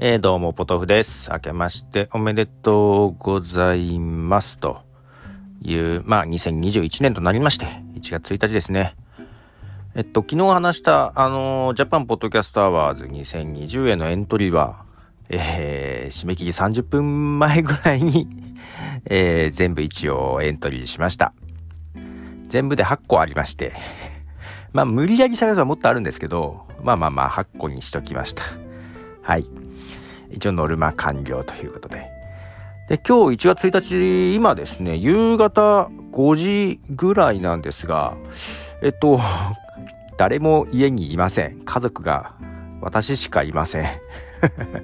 えー、どうも、ポトフです。明けましておめでとうございます。という、まあ、2021年となりまして、1月1日ですね。えっと、昨日話した、あの、 Japan Podcast Awards 2020へのエントリーは、えー、締め切り30分前ぐらいに えー、全部一応エントリーしました。全部で8個ありまして まあ、無理やり探せばもっとあるんですけど、まあまあまあ、8個にしときました。はい。一応ノルマ完了ということで。で、今日1月1日、今ですね、夕方5時ぐらいなんですが、えっと、誰も家にいません。家族が私しかいません。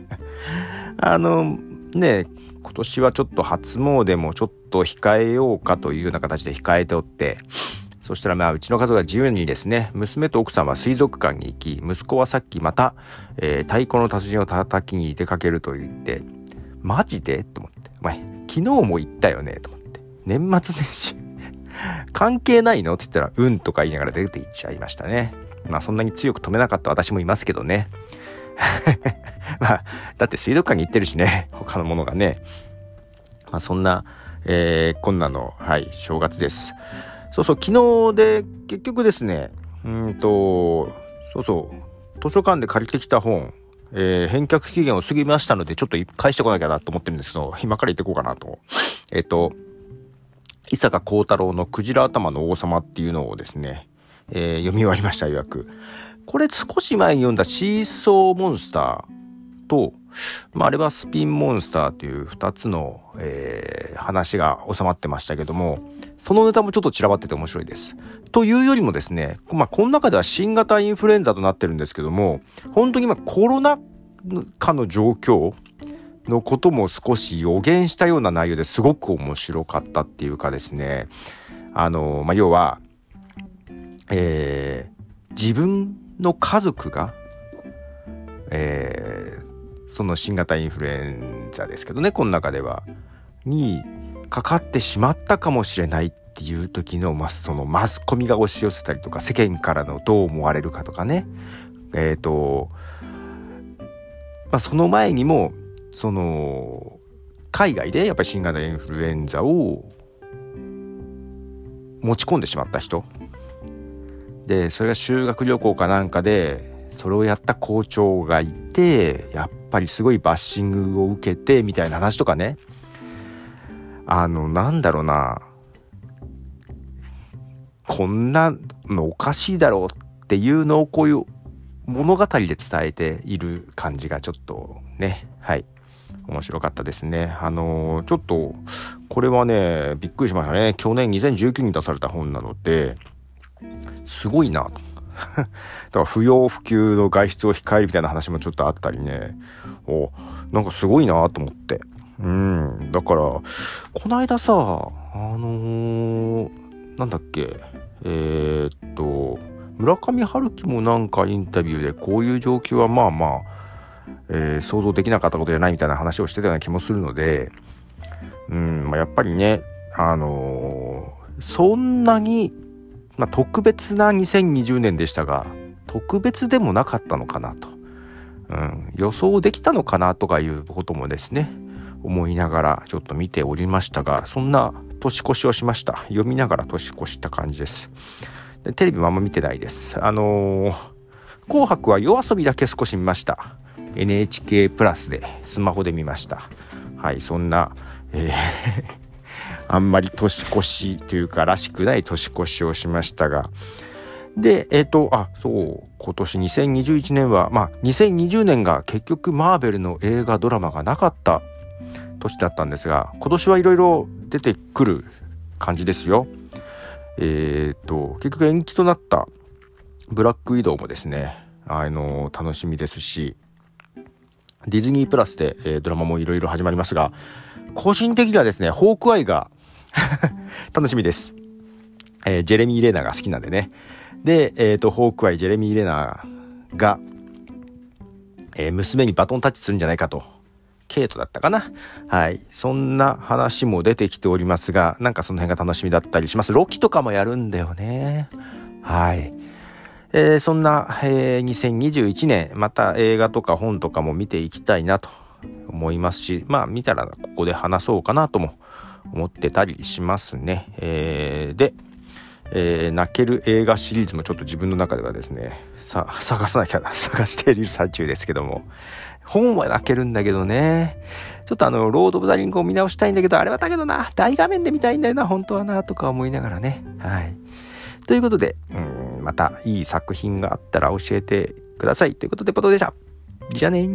あの、ね、今年はちょっと初詣もちょっと控えようかというような形で控えておって、そしたらまあうちの家族が自由にですね、娘と奥さんは水族館に行き、息子はさっきまた、えー、太鼓の達人を叩きに出かけると言って、マジで？と思って。お前、昨日も行ったよね？と思って。年末年始 関係ないの？って言ったら、うんとか言いながら出て行っちゃいましたね。まあそんなに強く止めなかった私もいますけどね。まあ、だって水族館に行ってるしね、他のものがね。まあそんな、えー、こんなの、はい、正月です。そうそう、昨日で結局ですね、うんと、そうそう、図書館で借りてきた本、えー、返却期限を過ぎましたので、ちょっと返してこなきゃなと思ってるんですけど、今から言ってこうかなと。えっ、ー、と、伊坂幸太郎のクジラ頭の王様っていうのをですね、えー、読み終わりました、予約。これ少し前に読んだシーソーモンスターと、まあ、あれはスピンモンスターという2つの、えー、話が収まってましたけども、そのネタもちょっと散らばってて面白いです。というよりもですね、まあ、この中では新型インフルエンザとなってるんですけども、本当に今コロナ禍の状況のことも少し予言したような内容ですごく面白かったっていうかですね、あの、まあ、要は、えー、自分の家族が、えー、その新型インフルエンザですけどね、この中では、に、かかってしまったかもしれないっていう時の、ま、そのマスコミが押し寄せたりとか世間からのどう思われるかとかね。えっ、ー、とまその前にもその海外でやっぱり新型インフルエンザを持ち込んでしまった人。でそれが修学旅行かなんかでそれをやった校長がいてやっぱりすごいバッシングを受けてみたいな話とかねあの、なんだろうな、こんなのおかしいだろうっていうのをこういう物語で伝えている感じがちょっとね、はい。面白かったですね。あの、ちょっと、これはね、びっくりしましたね。去年2019年に出された本なので、すごいなと。だから不要不急の外出を控えるみたいな話もちょっとあったりね。お、なんかすごいなと思って。うん。だから、この間さ、あのー、なんだっけ、えー、っと、村上春樹もなんかインタビューでこういう状況はまあまあ、えー、想像できなかったことじゃないみたいな話をしてたような気もするので、うん、まあ、やっぱりね、あのー、そんなに、まあ、特別な2020年でしたが、特別でもなかったのかなと。うん、予想できたのかなとかいうこともですね、思いながらちょっと見ておりましたが、そんな年越しをしました。読みながら年越した感じです。でテレビもあんま見てないです。あのー、紅白は夜遊びだけ少し見ました。NHK プラスでスマホで見ました。はい、そんな、えーあんまり年越しというか、らしくない年越しをしましたが、で、えっ、ー、と、あ、そう、今年2021年は、まあ、2020年が結局マーベルの映画ドラマがなかった年だったんですが、今年はいろいろ出てくる感じですよ。えっ、ー、と、結局延期となったブラックウィドウもですね、あの、楽しみですし、ディズニープラスで、えー、ドラマもいろいろ始まりますが、個人的にはですね、ホークアイが 楽しみです。えー、ジェレミー・レナが好きなんでね。で、えっ、ー、と、ホークアイ、ジェレミー・レナが、えー、娘にバトンタッチするんじゃないかとケイトだったかなはい。そんな話も出てきておりますが、なんかその辺が楽しみだったりします。ロキとかもやるんだよね。はい。えー、そんな、えー、2021年、また映画とか本とかも見ていきたいなと思いますし、まあ見たらここで話そうかなとも思ってたりしますね。えー、で、えー、泣ける映画シリーズもちょっと自分の中ではですね、さ、探さなきゃ 探している最中ですけども、本は泣けるんだけどね、ちょっとあの、ロード・オブ・ザ・リングを見直したいんだけど、あれはだけどな、大画面で見たいんだよな、本当はな、とか思いながらね。はい。ということで、うん、またいい作品があったら教えてください。ということで、ポトでした。じゃあね